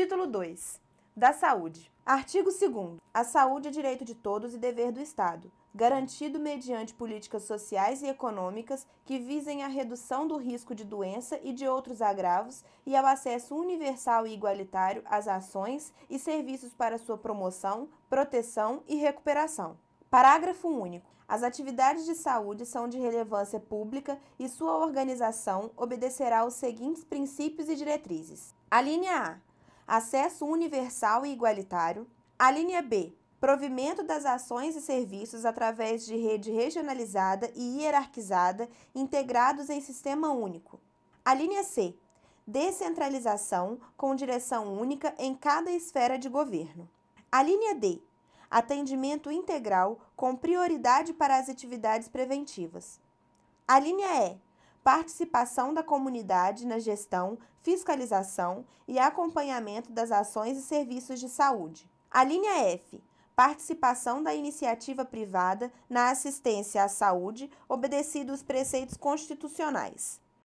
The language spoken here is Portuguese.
Título 2. Da saúde. Artigo 2 A saúde é direito de todos e dever do Estado, garantido mediante políticas sociais e econômicas que visem a redução do risco de doença e de outros agravos e ao acesso universal e igualitário às ações e serviços para sua promoção, proteção e recuperação. Parágrafo único. As atividades de saúde são de relevância pública e sua organização obedecerá aos seguintes princípios e diretrizes. A linha A acesso universal e igualitário. A linha B, provimento das ações e serviços através de rede regionalizada e hierarquizada integrados em sistema único. A linha C, descentralização com direção única em cada esfera de governo. A linha D, atendimento integral com prioridade para as atividades preventivas. A linha E, participação da comunidade na gestão, fiscalização e acompanhamento das ações e serviços de saúde. A linha F. Participação da iniciativa privada na assistência à saúde, obedecidos os preceitos constitucionais.